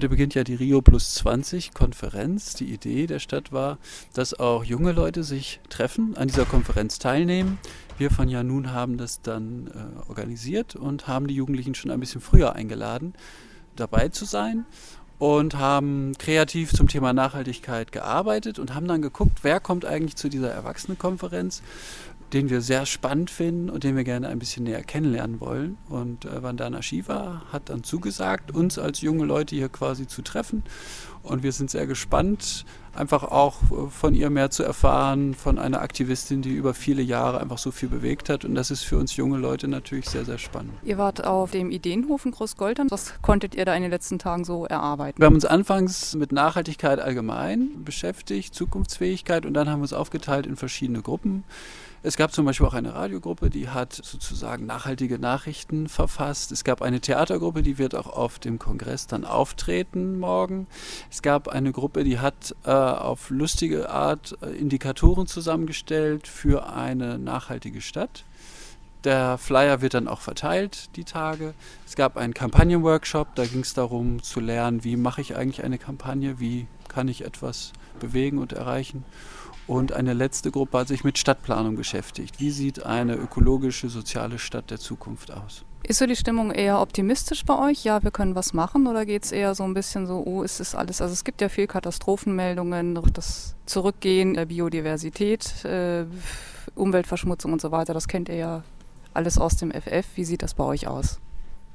Heute beginnt ja die Rio Plus 20 Konferenz. Die Idee der Stadt war, dass auch junge Leute sich treffen, an dieser Konferenz teilnehmen. Wir von Janun haben das dann äh, organisiert und haben die Jugendlichen schon ein bisschen früher eingeladen, dabei zu sein und haben kreativ zum Thema Nachhaltigkeit gearbeitet und haben dann geguckt, wer kommt eigentlich zu dieser Erwachsenenkonferenz den wir sehr spannend finden und den wir gerne ein bisschen näher kennenlernen wollen. Und äh, Vandana Shiva hat dann zugesagt, uns als junge Leute hier quasi zu treffen. Und wir sind sehr gespannt, einfach auch äh, von ihr mehr zu erfahren, von einer Aktivistin, die über viele Jahre einfach so viel bewegt hat. Und das ist für uns junge Leute natürlich sehr, sehr spannend. Ihr wart auf dem Ideenhof in Großgoldern. Was konntet ihr da in den letzten Tagen so erarbeiten? Wir haben uns anfangs mit Nachhaltigkeit allgemein beschäftigt, Zukunftsfähigkeit, und dann haben wir uns aufgeteilt in verschiedene Gruppen. Es gab zum Beispiel auch eine Radiogruppe, die hat sozusagen nachhaltige Nachrichten verfasst. Es gab eine Theatergruppe, die wird auch auf dem Kongress dann auftreten morgen. Es gab eine Gruppe, die hat äh, auf lustige Art äh, Indikatoren zusammengestellt für eine nachhaltige Stadt. Der Flyer wird dann auch verteilt, die Tage. Es gab einen Kampagnenworkshop, da ging es darum zu lernen, wie mache ich eigentlich eine Kampagne, wie kann ich etwas bewegen und erreichen. Und eine letzte Gruppe hat sich mit Stadtplanung beschäftigt. Wie sieht eine ökologische, soziale Stadt der Zukunft aus? Ist so die Stimmung eher optimistisch bei euch? Ja, wir können was machen oder geht es eher so ein bisschen so, oh, ist es alles? Also es gibt ja viel Katastrophenmeldungen, das Zurückgehen der Biodiversität, äh, Umweltverschmutzung und so weiter. Das kennt ihr ja alles aus dem FF. Wie sieht das bei euch aus?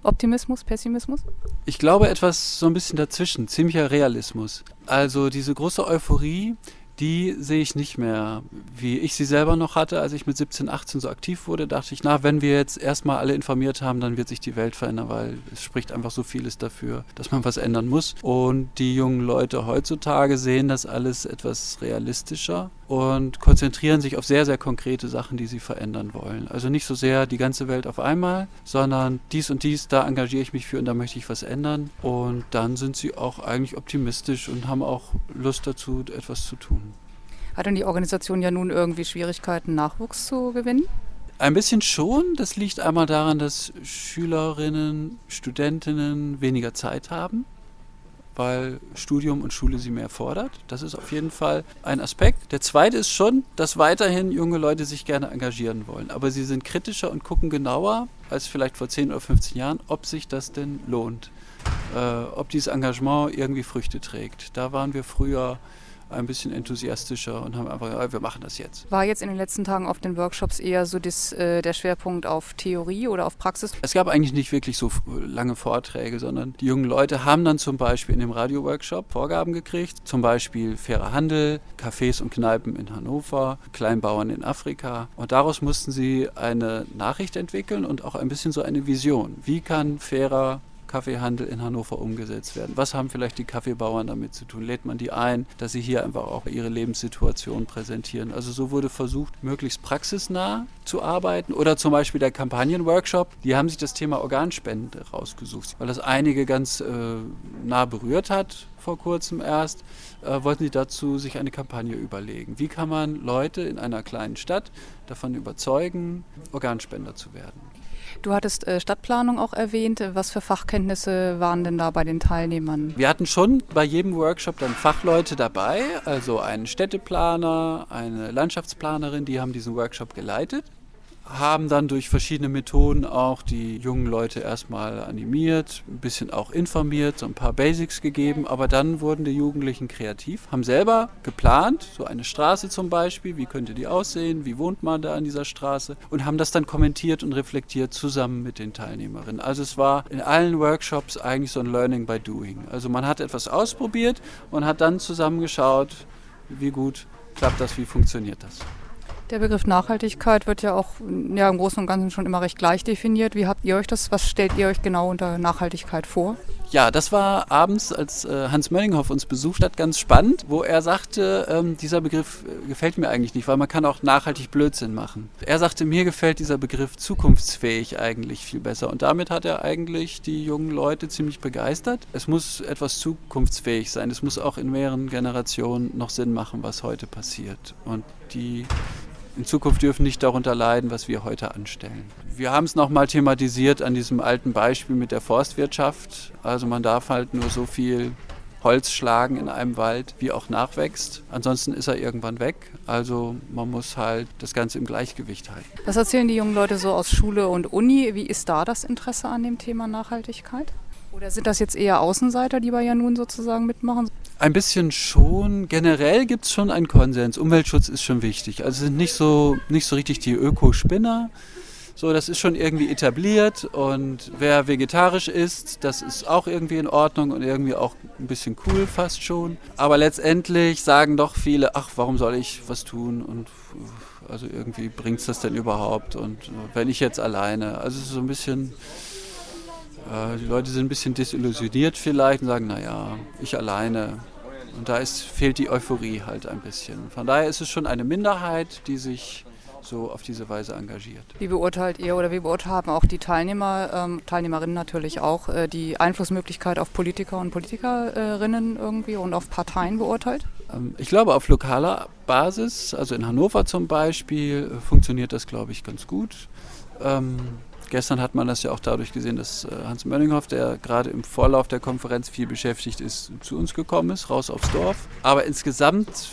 Optimismus, Pessimismus? Ich glaube etwas so ein bisschen dazwischen, ziemlicher Realismus. Also diese große Euphorie, die sehe ich nicht mehr. Wie ich sie selber noch hatte, als ich mit 17, 18 so aktiv wurde, dachte ich, na, wenn wir jetzt erstmal alle informiert haben, dann wird sich die Welt verändern, weil es spricht einfach so vieles dafür, dass man was ändern muss. Und die jungen Leute heutzutage sehen das alles etwas realistischer und konzentrieren sich auf sehr, sehr konkrete Sachen, die sie verändern wollen. Also nicht so sehr die ganze Welt auf einmal, sondern dies und dies, da engagiere ich mich für und da möchte ich was ändern. Und dann sind sie auch eigentlich optimistisch und haben auch Lust dazu, etwas zu tun. Hat denn die Organisation ja nun irgendwie Schwierigkeiten, Nachwuchs zu gewinnen? Ein bisschen schon. Das liegt einmal daran, dass Schülerinnen, Studentinnen weniger Zeit haben weil Studium und Schule sie mehr fordert. Das ist auf jeden Fall ein Aspekt. Der zweite ist schon, dass weiterhin junge Leute sich gerne engagieren wollen. Aber sie sind kritischer und gucken genauer als vielleicht vor 10 oder 15 Jahren, ob sich das denn lohnt. Äh, ob dieses Engagement irgendwie Früchte trägt. Da waren wir früher ein bisschen enthusiastischer und haben einfach gesagt, wir machen das jetzt. War jetzt in den letzten Tagen auf den Workshops eher so das, äh, der Schwerpunkt auf Theorie oder auf Praxis? Es gab eigentlich nicht wirklich so lange Vorträge, sondern die jungen Leute haben dann zum Beispiel in dem Radio-Workshop Vorgaben gekriegt, zum Beispiel fairer Handel, Cafés und Kneipen in Hannover, Kleinbauern in Afrika. Und daraus mussten sie eine Nachricht entwickeln und auch ein bisschen so eine Vision. Wie kann fairer Kaffeehandel in Hannover umgesetzt werden? Was haben vielleicht die Kaffeebauern damit zu tun? Lädt man die ein, dass sie hier einfach auch ihre Lebenssituation präsentieren? Also so wurde versucht, möglichst praxisnah zu arbeiten. Oder zum Beispiel der Kampagnenworkshop, die haben sich das Thema Organspende rausgesucht, weil das einige ganz äh, nah berührt hat vor kurzem erst, äh, wollten sie dazu sich eine Kampagne überlegen. Wie kann man Leute in einer kleinen Stadt davon überzeugen, Organspender zu werden? Du hattest äh, Stadtplanung auch erwähnt. Was für Fachkenntnisse waren denn da bei den Teilnehmern? Wir hatten schon bei jedem Workshop dann Fachleute dabei, also einen Städteplaner, eine Landschaftsplanerin, die haben diesen Workshop geleitet haben dann durch verschiedene Methoden auch die jungen Leute erstmal animiert, ein bisschen auch informiert, so ein paar Basics gegeben, aber dann wurden die Jugendlichen kreativ, haben selber geplant, so eine Straße zum Beispiel, wie könnte die aussehen, wie wohnt man da an dieser Straße und haben das dann kommentiert und reflektiert zusammen mit den Teilnehmerinnen. Also es war in allen Workshops eigentlich so ein Learning by Doing. Also man hat etwas ausprobiert und hat dann zusammengeschaut, wie gut klappt das, wie funktioniert das. Der Begriff Nachhaltigkeit wird ja auch ja, im Großen und Ganzen schon immer recht gleich definiert. Wie habt ihr euch das, was stellt ihr euch genau unter Nachhaltigkeit vor? Ja, das war abends, als äh, Hans Möllinghoff uns besucht hat, ganz spannend, wo er sagte, ähm, dieser Begriff äh, gefällt mir eigentlich nicht, weil man kann auch nachhaltig Blödsinn machen. Er sagte, mir gefällt dieser Begriff zukunftsfähig eigentlich viel besser. Und damit hat er eigentlich die jungen Leute ziemlich begeistert. Es muss etwas zukunftsfähig sein. Es muss auch in mehreren Generationen noch Sinn machen, was heute passiert. Und die in Zukunft dürfen nicht darunter leiden, was wir heute anstellen. Wir haben es nochmal thematisiert an diesem alten Beispiel mit der Forstwirtschaft. Also man darf halt nur so viel Holz schlagen in einem Wald, wie auch nachwächst. Ansonsten ist er irgendwann weg. Also man muss halt das Ganze im Gleichgewicht halten. Was erzählen die jungen Leute so aus Schule und Uni? Wie ist da das Interesse an dem Thema Nachhaltigkeit? Oder sind das jetzt eher Außenseiter, die bei ja nun sozusagen mitmachen? Ein bisschen schon. Generell gibt es schon einen Konsens. Umweltschutz ist schon wichtig. Also sind nicht so, nicht so richtig die Ökospinner. So, das ist schon irgendwie etabliert und wer vegetarisch isst, das ist auch irgendwie in Ordnung und irgendwie auch ein bisschen cool fast schon. Aber letztendlich sagen doch viele, ach, warum soll ich was tun und also irgendwie bringt es das denn überhaupt und wenn ich jetzt alleine, also ist so ein bisschen äh, die Leute sind ein bisschen desillusioniert vielleicht und sagen, naja, ich alleine. Und da ist, fehlt die Euphorie halt ein bisschen. Von daher ist es schon eine Minderheit, die sich so auf diese Weise engagiert. Wie beurteilt ihr oder wie beurteilen auch die Teilnehmer, ähm, Teilnehmerinnen natürlich auch, äh, die Einflussmöglichkeit auf Politiker und Politikerinnen irgendwie und auf Parteien beurteilt? Ähm, ich glaube, auf lokaler Basis, also in Hannover zum Beispiel, äh, funktioniert das, glaube ich, ganz gut. Ähm, Gestern hat man das ja auch dadurch gesehen, dass äh, Hans Mönninghoff, der gerade im Vorlauf der Konferenz viel beschäftigt ist, zu uns gekommen ist, raus aufs Dorf. Aber insgesamt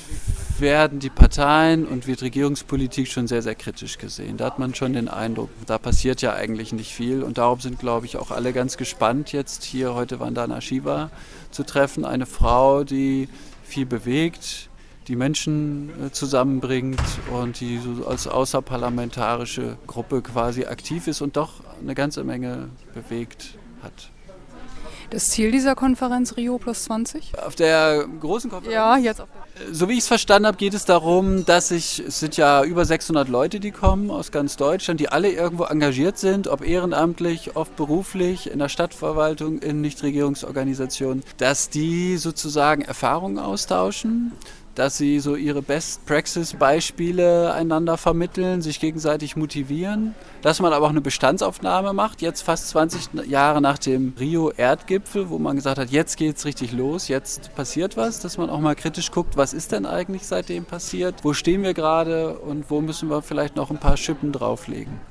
werden die Parteien und wird Regierungspolitik schon sehr, sehr kritisch gesehen. Da hat man schon den Eindruck, da passiert ja eigentlich nicht viel. Und darum sind, glaube ich, auch alle ganz gespannt, jetzt hier heute Vandana Shiva zu treffen. Eine Frau, die viel bewegt, die Menschen äh, zusammenbringt und die so als außerparlamentarische Gruppe quasi aktiv ist und doch eine ganze Menge bewegt hat. Das Ziel dieser Konferenz Rio plus 20? Auf der großen Konferenz? Ja, jetzt auf der So wie ich es verstanden habe, geht es darum, dass ich, es sind ja über 600 Leute, die kommen aus ganz Deutschland, die alle irgendwo engagiert sind, ob ehrenamtlich, oft beruflich, in der Stadtverwaltung, in Nichtregierungsorganisationen, dass die sozusagen Erfahrungen austauschen dass sie so ihre Best-Praxis-Beispiele einander vermitteln, sich gegenseitig motivieren, dass man aber auch eine Bestandsaufnahme macht, jetzt fast 20 Jahre nach dem Rio-Erdgipfel, wo man gesagt hat, jetzt geht es richtig los, jetzt passiert was, dass man auch mal kritisch guckt, was ist denn eigentlich seitdem passiert, wo stehen wir gerade und wo müssen wir vielleicht noch ein paar Schippen drauflegen.